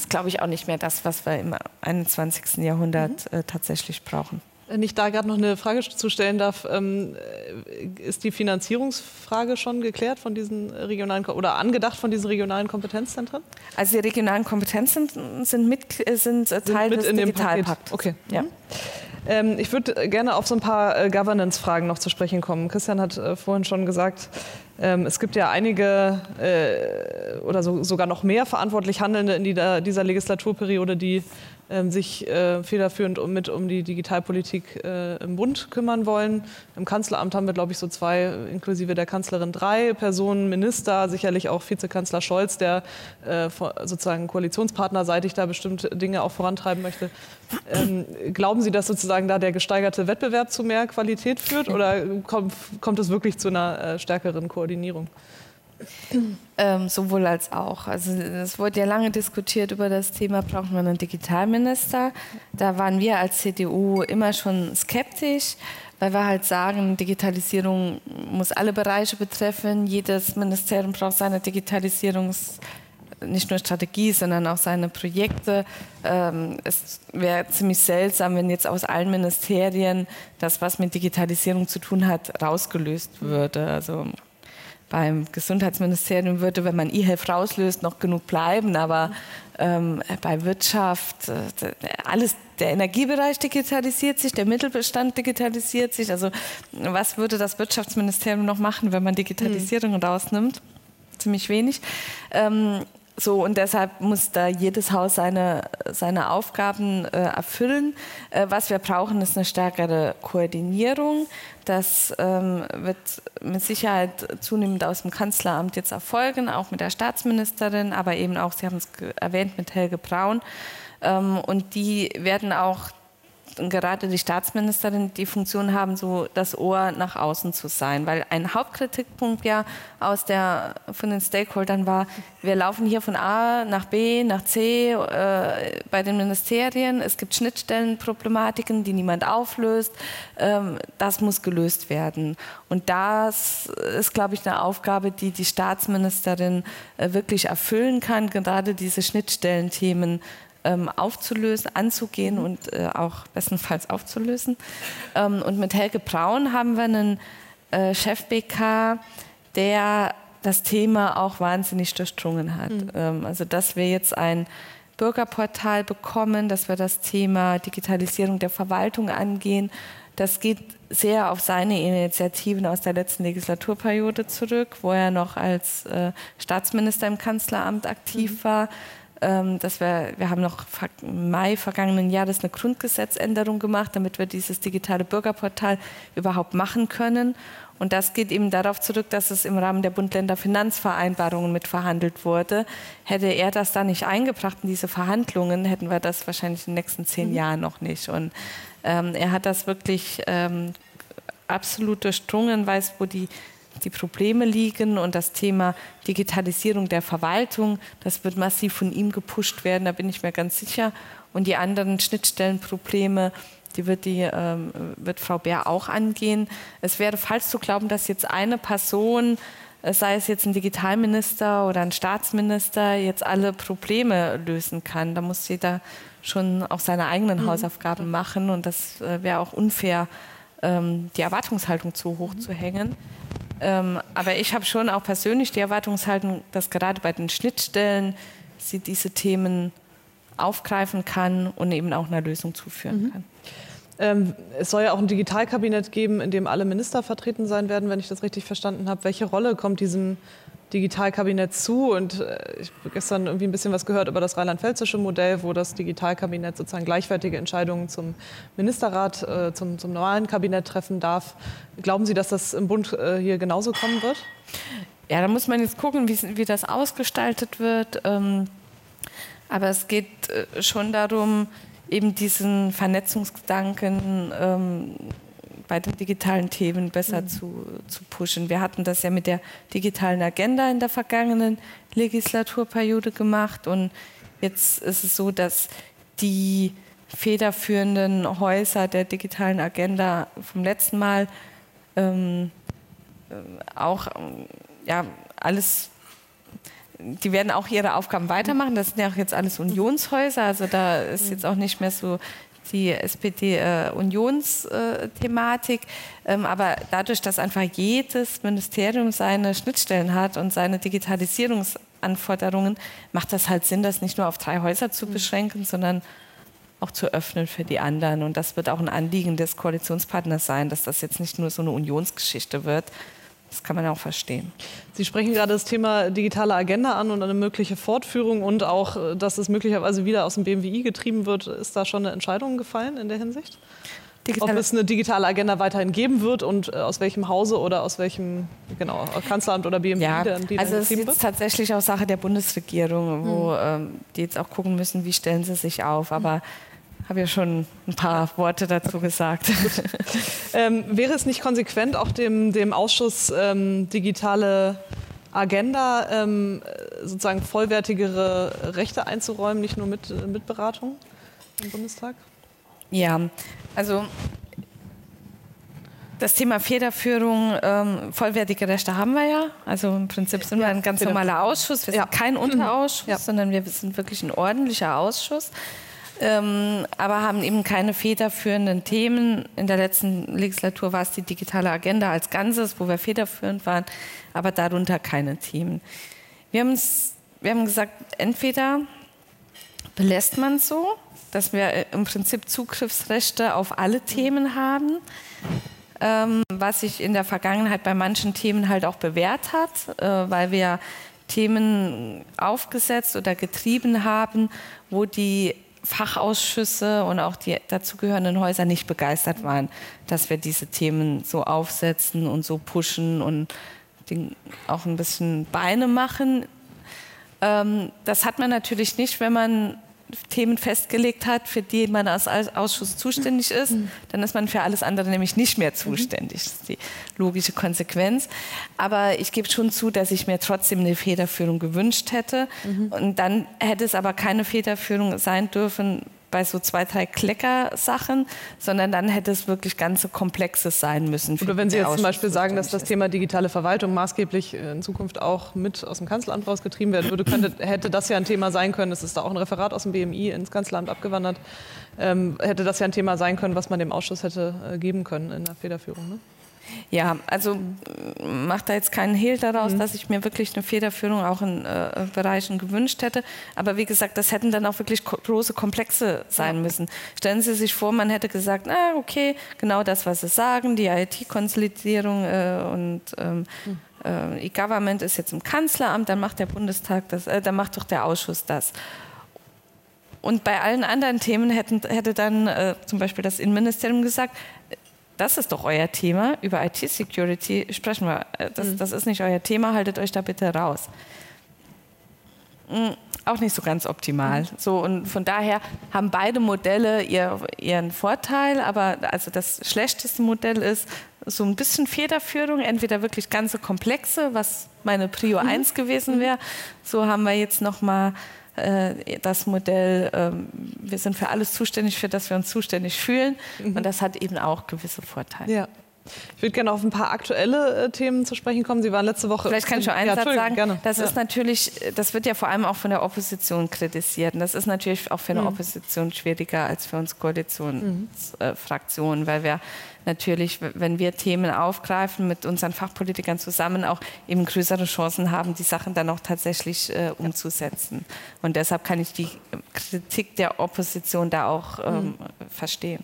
ist, glaube ich, auch nicht mehr das, was wir im 21. Jahrhundert mhm. äh, tatsächlich brauchen. Wenn ich da gerade noch eine Frage zu stellen darf, ähm, äh, ist die Finanzierungsfrage schon geklärt von diesen regionalen oder angedacht von diesen regionalen Kompetenzzentren? Also die regionalen Kompetenzzentren sind, mit, äh, sind, äh, Teil sind des Digitalpakts. Okay. Ja. Mhm. Ähm, ich würde gerne auf so ein paar äh, Governance-Fragen noch zu sprechen kommen. Christian hat äh, vorhin schon gesagt, es gibt ja einige äh, oder so, sogar noch mehr verantwortlich Handelnde in die, dieser Legislaturperiode, die ähm, sich äh, federführend um, mit um die Digitalpolitik äh, im Bund kümmern wollen. Im Kanzleramt haben wir, glaube ich, so zwei, inklusive der Kanzlerin, drei Personen, Minister, sicherlich auch Vizekanzler Scholz, der äh, sozusagen koalitionspartnerseitig da bestimmt Dinge auch vorantreiben möchte. Ähm, glauben Sie, dass sozusagen da der gesteigerte Wettbewerb zu mehr Qualität führt oder kommt, kommt es wirklich zu einer äh, stärkeren Koordinierung? Ähm, sowohl als auch. Also es wurde ja lange diskutiert über das Thema, braucht man einen Digitalminister. Da waren wir als CDU immer schon skeptisch, weil wir halt sagen, Digitalisierung muss alle Bereiche betreffen. Jedes Ministerium braucht seine Digitalisierungs nicht nur Strategie, sondern auch seine Projekte. Ähm, es wäre ziemlich seltsam, wenn jetzt aus allen Ministerien das, was mit Digitalisierung zu tun hat, rausgelöst würde. Also beim Gesundheitsministerium würde, wenn man E-Health rauslöst, noch genug bleiben, aber ähm, bei Wirtschaft, äh, alles, der Energiebereich digitalisiert sich, der Mittelbestand digitalisiert sich. Also was würde das Wirtschaftsministerium noch machen, wenn man Digitalisierung hm. rausnimmt? Ziemlich wenig. Ähm, so, und deshalb muss da jedes Haus seine, seine Aufgaben äh, erfüllen. Äh, was wir brauchen, ist eine stärkere Koordinierung. Das ähm, wird mit Sicherheit zunehmend aus dem Kanzleramt jetzt erfolgen, auch mit der Staatsministerin, aber eben auch, Sie haben es erwähnt, mit Helge Braun. Ähm, und die werden auch gerade die Staatsministerin die Funktion haben, so das Ohr nach außen zu sein. Weil ein Hauptkritikpunkt ja aus der, von den Stakeholdern war, wir laufen hier von A nach B, nach C äh, bei den Ministerien. Es gibt Schnittstellenproblematiken, die niemand auflöst. Ähm, das muss gelöst werden. Und das ist, glaube ich, eine Aufgabe, die die Staatsministerin äh, wirklich erfüllen kann, gerade diese Schnittstellenthemen ähm, aufzulösen, anzugehen und äh, auch bestenfalls aufzulösen. Ähm, und mit Helge Braun haben wir einen äh, Chef BK, der das Thema auch wahnsinnig durchdrungen hat. Mhm. Ähm, also dass wir jetzt ein Bürgerportal bekommen, dass wir das Thema Digitalisierung der Verwaltung angehen. Das geht sehr auf seine Initiativen aus der letzten Legislaturperiode zurück, wo er noch als äh, Staatsminister im Kanzleramt aktiv mhm. war ähm, dass wir, wir haben noch im Mai vergangenen Jahres eine Grundgesetzänderung gemacht, damit wir dieses digitale Bürgerportal überhaupt machen können. Und das geht eben darauf zurück, dass es im Rahmen der Bund-Länder-Finanzvereinbarungen mitverhandelt wurde. Hätte er das da nicht eingebracht in diese Verhandlungen, hätten wir das wahrscheinlich in den nächsten zehn mhm. Jahren noch nicht. Und ähm, er hat das wirklich ähm, absolut durchdrungen, weiß, wo die die Probleme liegen und das Thema Digitalisierung der Verwaltung, das wird massiv von ihm gepusht werden, da bin ich mir ganz sicher. Und die anderen Schnittstellenprobleme, die wird, die, ähm, wird Frau Bär auch angehen. Es wäre falsch zu glauben, dass jetzt eine Person, äh, sei es jetzt ein Digitalminister oder ein Staatsminister, jetzt alle Probleme lösen kann. Da muss jeder schon auch seine eigenen mhm. Hausaufgaben machen und das äh, wäre auch unfair, ähm, die Erwartungshaltung zu hoch mhm. zu hängen. Ähm, aber ich habe schon auch persönlich die Erwartungshaltung, dass gerade bei den Schnittstellen sie diese Themen aufgreifen kann und eben auch einer Lösung zuführen mhm. kann. Ähm, es soll ja auch ein Digitalkabinett geben, in dem alle Minister vertreten sein werden, wenn ich das richtig verstanden habe. Welche Rolle kommt diesem Digitalkabinett zu. Und äh, ich habe gestern irgendwie ein bisschen was gehört über das rheinland-pfälzische Modell, wo das Digitalkabinett sozusagen gleichwertige Entscheidungen zum Ministerrat, äh, zum, zum normalen Kabinett treffen darf. Glauben Sie, dass das im Bund äh, hier genauso kommen wird? Ja, da muss man jetzt gucken, wie, das ausgestaltet wird. Ähm, aber es geht schon darum, eben diesen Vernetzungsgedanken ähm, bei den digitalen Themen besser mhm. zu, zu pushen. Wir hatten das ja mit der digitalen Agenda in der vergangenen Legislaturperiode gemacht und jetzt ist es so, dass die federführenden Häuser der digitalen Agenda vom letzten Mal ähm, äh, auch ja, alles die werden auch ihre Aufgaben weitermachen. Das sind ja auch jetzt alles Unionshäuser. Also da ist jetzt auch nicht mehr so die SPD-Unionsthematik. Äh, ähm, aber dadurch, dass einfach jedes Ministerium seine Schnittstellen hat und seine Digitalisierungsanforderungen, macht das halt Sinn, das nicht nur auf drei Häuser zu mhm. beschränken, sondern auch zu öffnen für die anderen. Und das wird auch ein Anliegen des Koalitionspartners sein, dass das jetzt nicht nur so eine Unionsgeschichte wird, das kann man auch verstehen. Sie sprechen gerade das Thema digitale Agenda an und eine mögliche Fortführung und auch, äh, dass es möglicherweise wieder aus dem BMWI getrieben wird. Ist da schon eine Entscheidung gefallen in der Hinsicht? Digitale Ob es eine digitale Agenda weiterhin geben wird und äh, aus welchem Hause oder aus welchem genau, Kanzleramt oder BMWI ja, dann, die also es ist tatsächlich auch Sache der Bundesregierung, wo hm. ähm, die jetzt auch gucken müssen, wie stellen sie sich auf. Aber hm habe ja schon ein paar Worte dazu gesagt. ähm, wäre es nicht konsequent, auch dem, dem Ausschuss ähm, digitale Agenda ähm, sozusagen vollwertigere Rechte einzuräumen, nicht nur mit, mit Beratung im Bundestag? Ja, also das Thema Federführung, ähm, vollwertige Rechte haben wir ja. Also im Prinzip sind wir ein ganz normaler Ausschuss. Wir sind ja. kein Unterausschuss, ja. sondern wir sind wirklich ein ordentlicher Ausschuss ähm, aber haben eben keine federführenden Themen. In der letzten Legislatur war es die digitale Agenda als Ganzes, wo wir federführend waren, aber darunter keine Themen. Wir, wir haben gesagt, entweder belässt man es so, dass wir äh, im Prinzip Zugriffsrechte auf alle Themen haben, ähm, was sich in der Vergangenheit bei manchen Themen halt auch bewährt hat, äh, weil wir Themen aufgesetzt oder getrieben haben, wo die Fachausschüsse und auch die dazugehörenden Häuser nicht begeistert waren, dass wir diese Themen so aufsetzen und so pushen und auch ein bisschen Beine machen. Ähm, das hat man natürlich nicht, wenn man Themen festgelegt hat, für die man als Ausschuss zuständig ist, mhm. dann ist man für alles andere nämlich nicht mehr zuständig. Das ist die logische Konsequenz. Aber ich gebe schon zu, dass ich mir trotzdem eine Federführung gewünscht hätte. Mhm. Und dann hätte es aber keine Federführung sein dürfen, bei so zwei, drei Klecker-Sachen, sondern dann hätte es wirklich ganz so Komplexes sein müssen. Oder wenn Sie jetzt zum Beispiel sagen, dass das Thema digitale Verwaltung maßgeblich in Zukunft auch mit aus dem Kanzleramt rausgetrieben werden würde, könnte, hätte das ja ein Thema sein können. Es ist da auch ein Referat aus dem BMI ins Kanzleramt abgewandert. Ähm, hätte das ja ein Thema sein können, was man dem Ausschuss hätte äh, geben können in der Federführung. Ne? Ja, also macht da jetzt keinen Hehl daraus, mhm. dass ich mir wirklich eine Federführung auch in äh, Bereichen gewünscht hätte. Aber wie gesagt, das hätten dann auch wirklich große Komplexe sein ja. müssen. Stellen Sie sich vor, man hätte gesagt, na okay, genau das, was Sie sagen, die IT-Konsolidierung äh, und ähm, mhm. äh, E-Government ist jetzt im Kanzleramt, dann macht der Bundestag das, äh, dann macht doch der Ausschuss das. Und bei allen anderen Themen hätten, hätte dann äh, zum Beispiel das Innenministerium gesagt, das ist doch euer Thema. Über IT-Security sprechen wir. Äh, das, mhm. das ist nicht euer Thema, haltet euch da bitte raus. Mhm auch nicht so ganz optimal. Mhm. So, und von daher haben beide Modelle ihr, ihren Vorteil, aber also das schlechteste Modell ist so ein bisschen Federführung, entweder wirklich ganze Komplexe, was meine Prio mhm. 1 gewesen mhm. wäre. So haben wir jetzt nochmal das Modell, ähm, wir sind für alles zuständig, für das wir uns zuständig fühlen. Mhm. Und das hat eben auch gewisse Vorteile. Ja. Ich würde gerne auf ein paar aktuelle äh, Themen zu sprechen kommen. Sie waren letzte Woche. Vielleicht kann ich schon einen ja, Satz sagen. Gerne. Das ja. ist natürlich, das wird ja vor allem auch von der Opposition kritisiert. Und das ist natürlich auch für eine mhm. Opposition schwieriger als für uns Koalitionsfraktionen, mhm. äh, weil wir natürlich, wenn wir Themen aufgreifen, mit unseren Fachpolitikern zusammen auch eben größere Chancen haben, die Sachen dann auch tatsächlich äh, umzusetzen. Und deshalb kann ich die Kritik der Opposition da auch ähm, mhm. verstehen.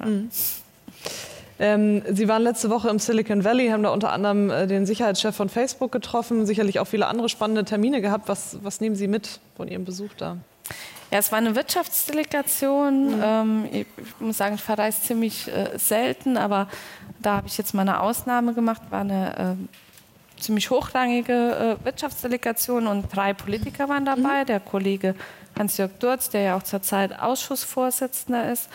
Ja. Mhm. Ähm, Sie waren letzte Woche im Silicon Valley, haben da unter anderem äh, den Sicherheitschef von Facebook getroffen, sicherlich auch viele andere spannende Termine gehabt. Was, was nehmen Sie mit von Ihrem Besuch da? Ja, es war eine Wirtschaftsdelegation. Mhm. Ähm, ich, ich, muss sagen, ich verreise ziemlich äh, selten, aber da habe ich jetzt mal eine Ausnahme gemacht. War eine äh, ziemlich hochrangige äh, Wirtschaftsdelegation und drei Politiker waren dabei. Mhm. Der Kollege Hans-Jörg Durz, der ja auch zurzeit Ausschussvorsitzender ist,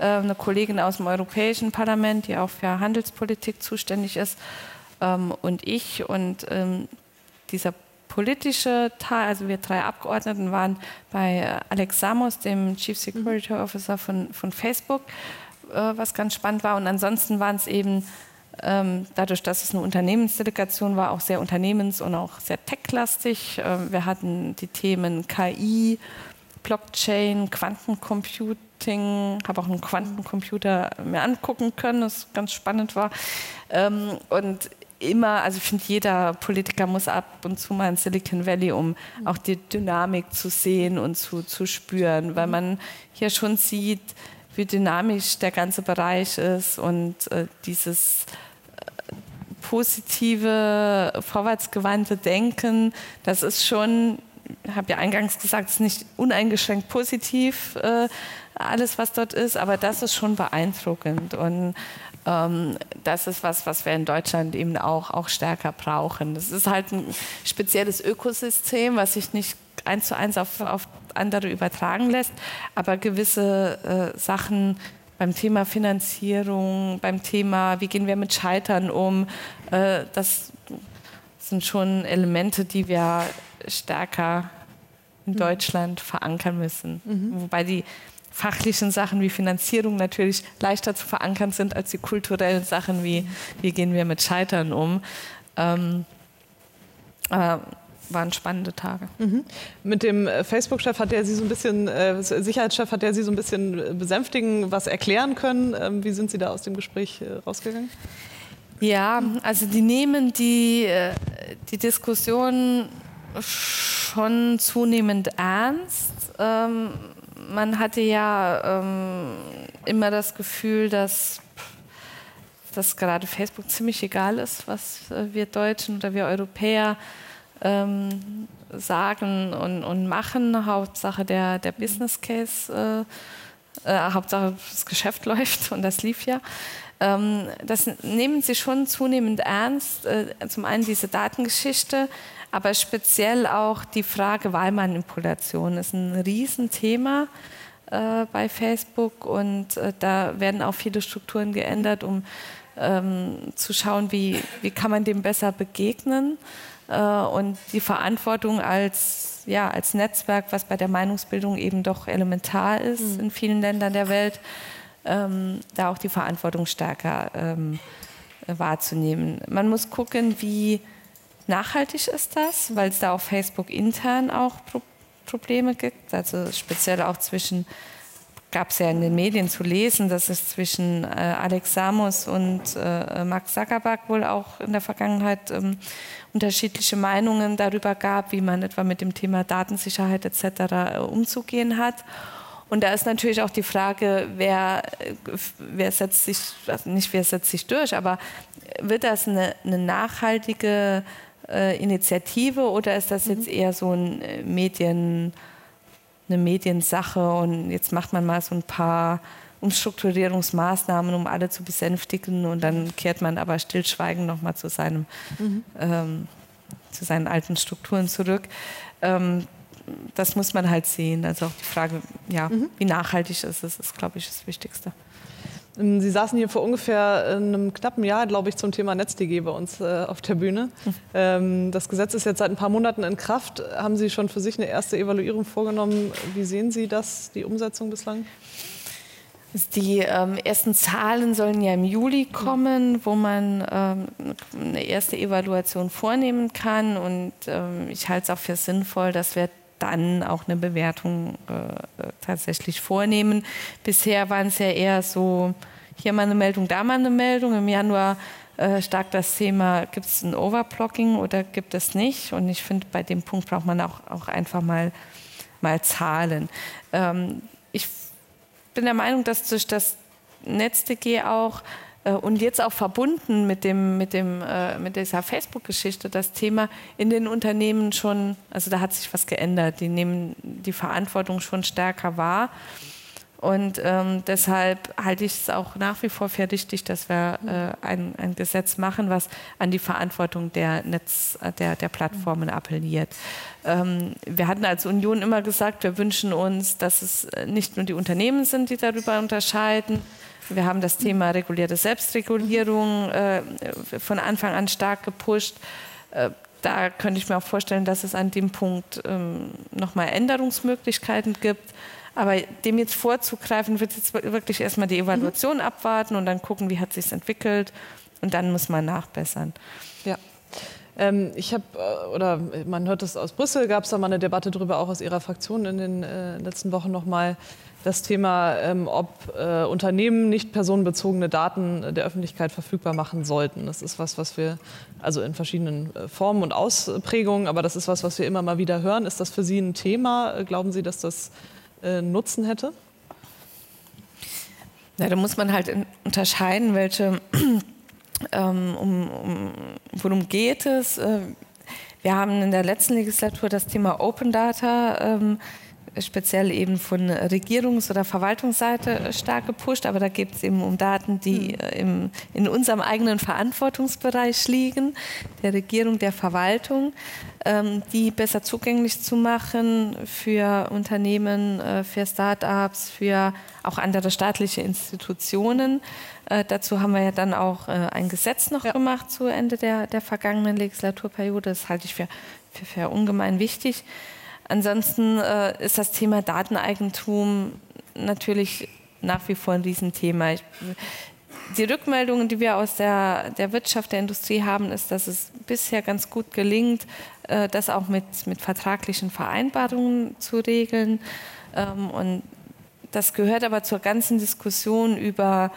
äh, eine Kollegin aus dem Europäischen Parlament, die auch für Handelspolitik zuständig ist, ähm, und ich. Und ähm, dieser politische Teil, also wir drei Abgeordneten waren bei äh, Alex Samos, dem Chief Security mhm. Officer von, von Facebook, äh, was ganz spannend war. Und ansonsten waren es eben ähm, dadurch, dass es eine Unternehmensdelegation war, auch sehr unternehmens- und auch sehr techlastig. Ähm, wir hatten die Themen KI, Blockchain, Quantencomputing, habe auch einen Quantencomputer mir angucken können, das ganz spannend war. Ähm, und immer, also ich finde, jeder Politiker muss ab und zu mal in Silicon Valley, um auch die Dynamik zu sehen und zu, zu spüren, weil man hier schon sieht, wie dynamisch der ganze Bereich ist und äh, dieses äh, positive, vorwärtsgewandte Denken, das ist schon habe ja eingangs gesagt, es ist nicht uneingeschränkt positiv, äh, alles, was dort ist, aber das ist schon beeindruckend. Und das ist was, was wir in Deutschland eben auch, auch stärker brauchen. Das ist halt ein spezielles Ökosystem, was sich nicht eins zu eins auf, auf andere übertragen lässt, aber gewisse äh, Sachen beim Thema Finanzierung, beim Thema, wie gehen wir mit Scheitern um, äh, das sind schon Elemente, die wir stärker in mhm. Deutschland verankern müssen. Mhm. Wobei die fachlichen Sachen wie Finanzierung natürlich leichter zu verankern sind als die kulturellen Sachen wie wie gehen wir mit Scheitern um. Ähm, äh, waren spannende Tage. Mhm. Mit dem äh, Facebook-Chef hat der Sie so ein bisschen, äh, Sicherheitschef hat der Sie so ein bisschen besänftigen, was erklären können. Ähm, wie sind Sie da aus dem Gespräch äh, rausgegangen? Ja, also die nehmen die, äh, die Diskussion schon zunehmend ernst. Ähm, man hatte ja ähm, immer das Gefühl, dass, dass gerade Facebook ziemlich egal ist, was äh, wir Deutschen oder wir Europäer ähm, sagen und, und machen. Hauptsache der, der Business Case, äh, äh, Hauptsache das Geschäft läuft und das lief ja. Ähm, das nehmen sie schon zunehmend ernst. Äh, zum einen diese Datengeschichte, aber speziell auch die Frage Wahlmanipulation ist ein Riesenthema äh, bei Facebook und äh, da werden auch viele Strukturen geändert, um ähm, zu schauen, wie, wie kann man dem besser begegnen äh, und die Verantwortung als, ja, als Netzwerk, was bei der Meinungsbildung eben doch elementar ist mhm. in vielen Ländern der Welt, ähm, da auch die Verantwortung stärker ähm, wahrzunehmen. Man muss gucken, wie nachhaltig ist das, weil es da auf Facebook intern auch Pro Probleme gibt, also speziell auch zwischen gab es ja in den Medien zu lesen, dass es zwischen äh, Alex Samos und äh, Max Zuckerberg wohl auch in der Vergangenheit ähm, unterschiedliche Meinungen darüber gab, wie man etwa mit dem Thema Datensicherheit etc. Äh, umzugehen hat. Und da ist natürlich auch die Frage, wer, äh, wer setzt sich, also nicht wer setzt sich durch, aber wird das eine, eine nachhaltige äh, Initiative oder ist das jetzt mhm. eher so ein äh, Medien eine Mediensache und jetzt macht man mal so ein paar Umstrukturierungsmaßnahmen, um alle zu besänftigen und dann kehrt man aber stillschweigend nochmal zu, seinem, mhm. ähm, zu seinen alten Strukturen zurück. Ähm, das muss man halt sehen. Also auch die Frage, ja, mhm. wie nachhaltig ist es, ist, glaube ich, das Wichtigste. Ähm, Sie saßen hier vor ungefähr einem knappen Jahr, glaube ich, zum Thema NetzDG bei uns äh, auf der Bühne. Ähm, das Gesetz ist jetzt seit ein paar Monaten in Kraft. Haben Sie schon für sich eine erste Evaluierung vorgenommen? Wie sehen Sie das, die Umsetzung bislang? Die ähm, ersten Zahlen sollen ja im Juli kommen, wo man ähm, eine erste Evaluation vornehmen kann. Und ähm, ich halte es auch für sinnvoll, dass wir dann auch eine Bewertung äh, tatsächlich vornehmen. Bisher waren es ja eher so, hier mal eine Meldung, da mal eine Meldung. Im Januar äh, stark das Thema, gibt es ein Overblocking oder gibt es nicht? Und ich finde, bei dem Punkt braucht man auch, auch einfach mal, mal Zahlen. Ähm, ich bin der Meinung, dass durch das NetzDG auch und jetzt auch verbunden mit, dem, mit, dem, äh, mit dieser Facebook-Geschichte, das Thema in den Unternehmen schon, also da hat sich was geändert. Die nehmen die Verantwortung schon stärker wahr. Und ähm, deshalb halte ich es auch nach wie vor für richtig, dass wir äh, ein, ein, Gesetz machen, was an die Verantwortung der, Netz, der, der Plattformen appelliert. Ähm, wir hatten als Union immer gesagt, wir wünschen uns, dass es nicht nur die Unternehmen sind, die darüber unterscheiden, wir haben das Thema regulierte Selbstregulierung äh, von Anfang an stark gepusht. Äh, da könnte ich mir auch vorstellen, dass es an dem Punkt ähm, nochmal Änderungsmöglichkeiten gibt. Aber dem jetzt vorzugreifen, wird jetzt wirklich erstmal die Evaluation mhm. abwarten und dann gucken, wie hat sich entwickelt und dann muss man nachbessern. Ja. Ähm, ich habe, äh, oder man hört es aus Brüssel, gab es da mal eine Debatte darüber, auch aus Ihrer Fraktion in den äh, letzten Wochen nochmal das Thema, ähm, ob äh, Unternehmen nicht personenbezogene Daten der Öffentlichkeit verfügbar machen sollten. Das ist was, was wir, also in verschiedenen äh, Formen und Ausprägungen, aber das ist was, was wir immer mal wieder hören. Ist das für Sie ein Thema? Glauben Sie, dass das äh, Nutzen hätte? Ja, da muss man halt unterscheiden, welche, ähm, um, um, worum geht es. Äh, wir haben in der letzten Legislatur das Thema Open Data ähm, speziell eben von Regierungs- oder Verwaltungsseite stark gepusht, aber da geht es eben um Daten, die hm. äh, im, in unserem eigenen Verantwortungsbereich liegen, der Regierung, der Verwaltung, ähm, die besser zugänglich zu machen für Unternehmen, äh, für Start-ups, für auch andere staatliche Institutionen. Äh, dazu haben wir ja dann auch äh, ein Gesetz noch ja. gemacht zu Ende der, der vergangenen Legislaturperiode. Das halte ich für, für, für ungemein wichtig. Ansonsten äh, ist das Thema Dateneigentum natürlich nach wie vor ein Riesenthema. Ich, die Rückmeldungen, die wir aus der, der Wirtschaft, der Industrie haben, ist, dass es bisher ganz gut gelingt, äh, das auch mit, mit vertraglichen Vereinbarungen zu regeln. Ähm, und das gehört aber zur ganzen Diskussion über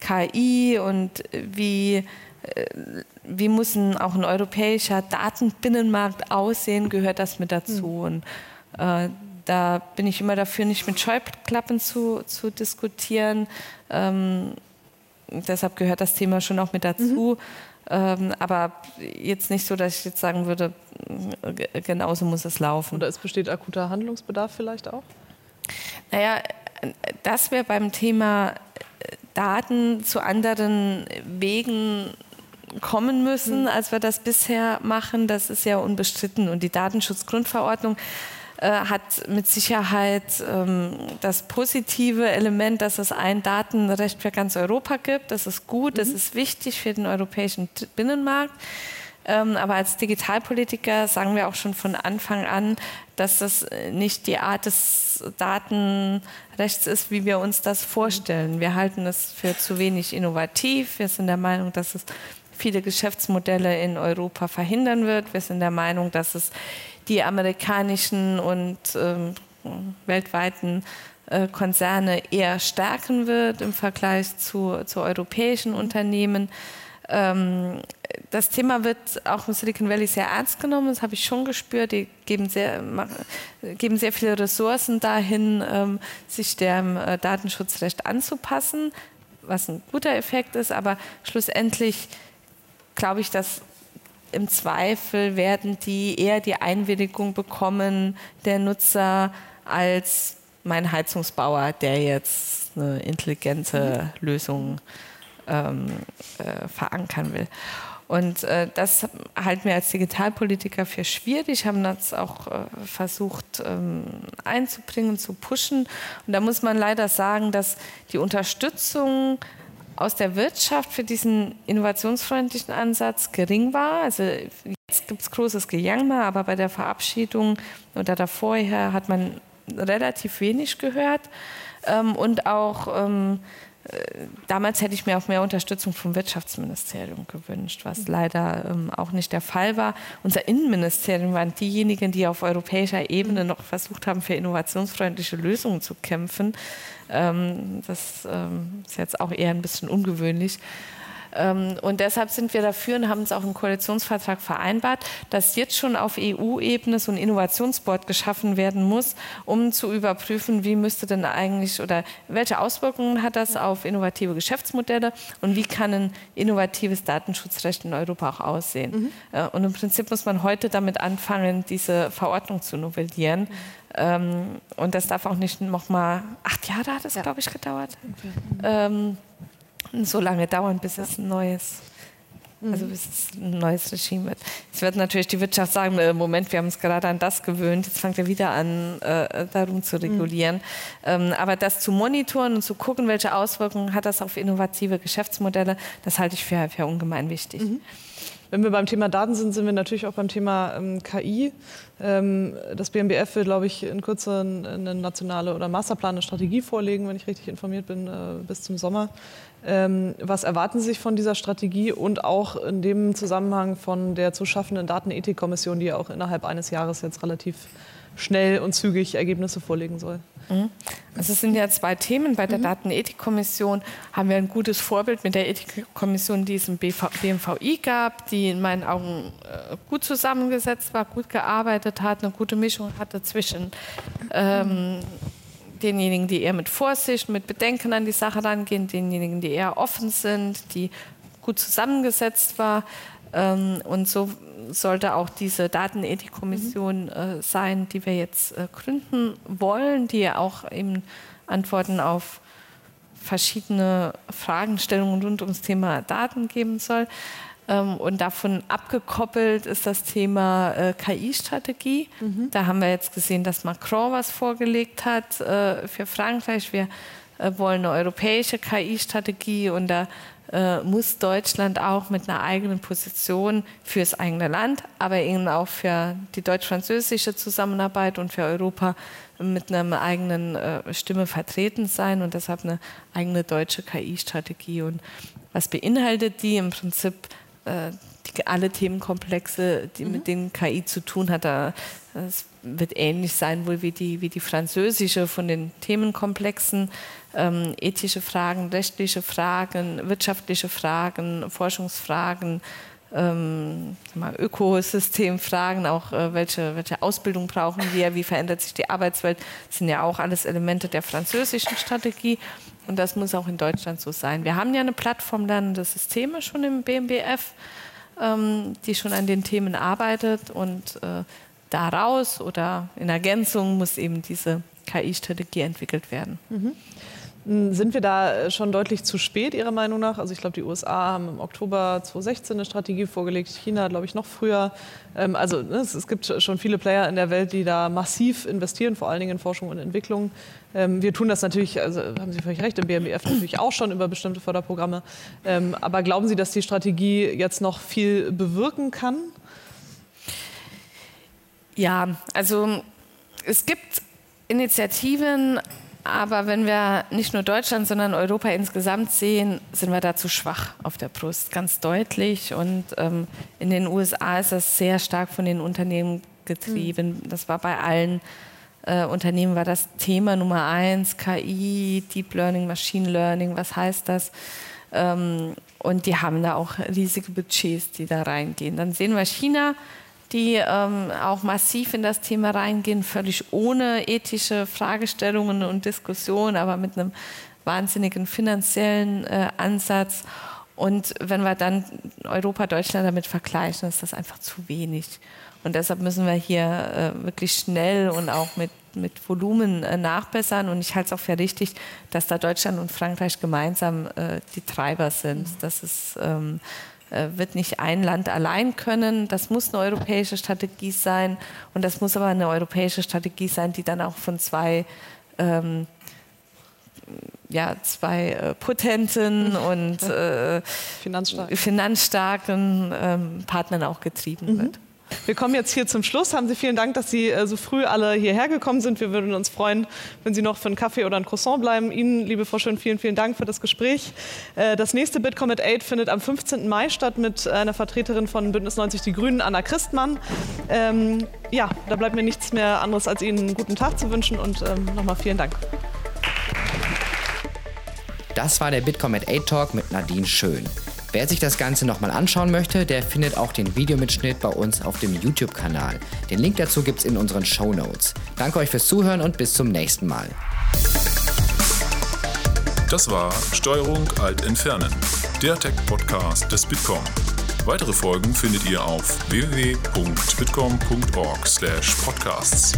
KI und wie äh, wie muss ein, auch ein europäischer Datenbinnenmarkt aussehen, gehört das mit dazu. Mhm. Und, äh, da bin ich immer dafür, nicht mit Scheuklappen zu, zu diskutieren. Ähm, deshalb gehört das Thema schon auch mit dazu. Mhm. Ähm, aber jetzt nicht so, dass ich jetzt sagen würde, genauso muss es laufen. Oder es besteht akuter Handlungsbedarf vielleicht auch? Naja, dass wir beim Thema Daten zu anderen Wegen kommen müssen, als wir das bisher machen. Das ist ja unbestritten. Und die Datenschutzgrundverordnung äh, hat mit Sicherheit ähm, das positive Element, dass es ein Datenrecht für ganz Europa gibt. Das ist gut, mhm. das ist wichtig für den europäischen Binnenmarkt. Ähm, aber als Digitalpolitiker sagen wir auch schon von Anfang an, dass das nicht die Art des Datenrechts ist, wie wir uns das vorstellen. Wir halten es für zu wenig innovativ. Wir sind der Meinung, dass es viele Geschäftsmodelle in Europa verhindern wird. Wir sind der Meinung, dass es die amerikanischen und ähm, weltweiten äh, Konzerne eher stärken wird im Vergleich zu, zu europäischen Unternehmen. Ähm, das Thema wird auch im Silicon Valley sehr ernst genommen, das habe ich schon gespürt. Die geben sehr, geben sehr viele Ressourcen dahin, ähm, sich dem äh, Datenschutzrecht anzupassen, was ein guter Effekt ist, aber schlussendlich glaube ich, dass im Zweifel werden die eher die Einwilligung bekommen der Nutzer als mein Heizungsbauer, der jetzt eine intelligente mhm. Lösung ähm, äh, verankern will. Und äh, das halten wir als Digitalpolitiker für schwierig, haben das auch äh, versucht ähm, einzubringen, zu pushen. Und da muss man leider sagen, dass die Unterstützung aus der Wirtschaft für diesen innovationsfreundlichen Ansatz gering war. Also jetzt gibt es großes Gejammer, aber bei der Verabschiedung oder davor hat man relativ wenig gehört. Ähm, und auch ähm, damals hätte ich mir auch mehr Unterstützung vom Wirtschaftsministerium gewünscht, was leider ähm, auch nicht der Fall war. Unser Innenministerium waren diejenigen, die auf europäischer Ebene noch versucht haben, für innovationsfreundliche Lösungen zu kämpfen. Ähm, das ähm, ist jetzt auch eher ein bisschen ungewöhnlich. Ähm, und deshalb sind wir dafür und haben es auch im Koalitionsvertrag vereinbart, dass jetzt schon auf EU-Ebene so ein Innovationsboard geschaffen werden muss, um zu überprüfen, wie müsste denn eigentlich oder welche Auswirkungen hat das auf innovative Geschäftsmodelle und wie kann ein innovatives Datenschutzrecht in Europa auch aussehen. Mhm. Äh, und im Prinzip muss man heute damit anfangen, diese Verordnung zu novellieren. Mhm. Ähm, und das darf auch nicht noch mal acht Jahre hat es, ja. glaube ich, gedauert. Okay. Ähm, so lange dauern, bis es ein neues, also bis es ein neues Regime wird. Jetzt wird natürlich die Wirtschaft sagen, äh, Moment, wir haben uns gerade an das gewöhnt, jetzt fangt er wieder an, äh, darum zu regulieren. Mhm. Ähm, aber das zu monitoren und zu gucken, welche Auswirkungen hat das auf innovative Geschäftsmodelle, das halte ich für, für ungemein wichtig. Mhm. Wenn wir beim Thema Daten sind, sind wir natürlich auch beim Thema ähm, KI. Ähm, das BMBF will, glaube ich, in Kürze eine nationale oder Masterplan, eine Strategie vorlegen, wenn ich richtig informiert bin, äh, bis zum Sommer. Ähm, was erwarten Sie sich von dieser Strategie und auch in dem Zusammenhang von der zu schaffenden Datenethikkommission, die ja auch innerhalb eines Jahres jetzt relativ schnell und zügig Ergebnisse vorlegen soll? Mhm. Also es sind ja zwei Themen. Bei der mhm. Datenethikkommission haben wir ein gutes Vorbild mit der Ethikkommission, die es im BMVI gab, die in meinen Augen äh, gut zusammengesetzt war, gut gearbeitet hat, eine gute Mischung hatte zwischen ähm, denjenigen, die eher mit Vorsicht, mit Bedenken an die Sache rangehen, denjenigen, die eher offen sind, die gut zusammengesetzt war. Ähm, und so sollte auch diese Datenethikkommission mhm. äh, sein, die wir jetzt äh, gründen wollen, die ja auch eben Antworten auf verschiedene Fragestellungen rund ums Thema Daten geben soll. Ähm, und davon abgekoppelt ist das Thema äh, KI-Strategie. Mhm. Da haben wir jetzt gesehen, dass Macron was vorgelegt hat äh, für Frankreich. Wir äh, wollen eine europäische KI-Strategie und da äh, muss Deutschland auch mit einer eigenen Position fürs eigene Land, aber eben auch für die deutsch-französische Zusammenarbeit und für Europa mit einer eigenen äh, Stimme vertreten sein und deshalb eine eigene deutsche KI-Strategie. Und was beinhaltet die? Im Prinzip äh, die, alle Themenkomplexe, die mhm. mit denen KI zu tun hat. Es wird ähnlich sein wohl wie die, wie die französische von den Themenkomplexen. Ähm, ethische Fragen, rechtliche Fragen, wirtschaftliche Fragen, Forschungsfragen, ähm, Ökosystemfragen, auch äh, welche, welche Ausbildung brauchen wir, wie verändert sich die Arbeitswelt, das sind ja auch alles Elemente der französischen Strategie. Und das muss auch in Deutschland so sein. Wir haben ja eine Plattform lernende Systeme schon im BMBF, ähm, die schon an den Themen arbeitet. Und äh, daraus oder in Ergänzung muss eben diese KI-Strategie entwickelt werden. Mhm. Hm, sind wir da schon deutlich zu spät, Ihrer Meinung nach? Also ich glaube, die USA haben im Oktober 2016 eine Strategie vorgelegt, China, glaube ich, noch früher. Ähm, also ne, es, gibt schon viele Player in der Welt, die da massiv investieren, vor allen Dingen in Forschung und Entwicklung. Ähm, wir tun das natürlich, also haben Sie völlig recht, im BMBF natürlich auch schon über bestimmte Förderprogramme. Ähm, aber glauben Sie, dass die Strategie jetzt noch viel bewirken kann? Ja, also es gibt Initiativen, aber wenn wir nicht nur Deutschland, sondern Europa insgesamt sehen, sind wir da zu schwach auf der Brust, ganz deutlich. Und ähm, in den USA ist das sehr stark von den Unternehmen getrieben. Mhm. Das war bei allen äh, Unternehmen war das Thema Nummer eins, KI, Deep Learning, Machine Learning, was heißt das? Ähm, und die haben da auch riesige Budgets, die da reingehen. Dann sehen wir China, die ähm, auch massiv in das Thema reingehen, völlig ohne ethische Fragestellungen und Diskussionen, aber mit einem wahnsinnigen finanziellen äh, Ansatz. Und wenn wir dann Europa, Deutschland damit vergleichen, ist das einfach zu wenig. Und deshalb müssen wir hier äh, wirklich schnell und auch mit, mit Volumen äh, nachbessern. Und ich halte es auch für richtig, dass da Deutschland und Frankreich gemeinsam äh, die Treiber sind. Das ist ähm, äh, wird nicht ein Land allein können. Das muss eine europäische Strategie sein und das muss aber eine europäische Strategie sein, die dann auch von zwei ähm, ja, zwei äh, potenten und äh, Finanzstark. finanzstarken ähm, Partnern auch getrieben mhm. wird. Wir kommen jetzt hier zum Schluss. Haben Sie vielen Dank, dass Sie äh, so früh alle hierher gekommen sind. Wir würden uns freuen, wenn Sie noch für einen Kaffee oder ein Croissant bleiben. Ihnen, liebe Frau Schön, vielen, vielen Dank für das Gespräch. Äh, das nächste Bitkom at 8 findet am 15. Mai statt mit einer Vertreterin von Bündnis 90 Die Grünen, Anna Christmann. Ähm, ja, da bleibt mir nichts mehr anderes, als Ihnen einen guten Tag zu wünschen und ähm, nochmal vielen Dank. Das war der Bitkom at 8 Talk mit Nadine Schön. Wer sich das Ganze nochmal anschauen möchte, der findet auch den Videomitschnitt bei uns auf dem YouTube-Kanal. Den Link dazu gibt es in unseren Show Notes. Danke euch fürs Zuhören und bis zum nächsten Mal. Das war Steuerung Alt Entfernen, der Tech-Podcast des Bitkom. Weitere Folgen findet ihr auf www.bitkom.org/podcasts.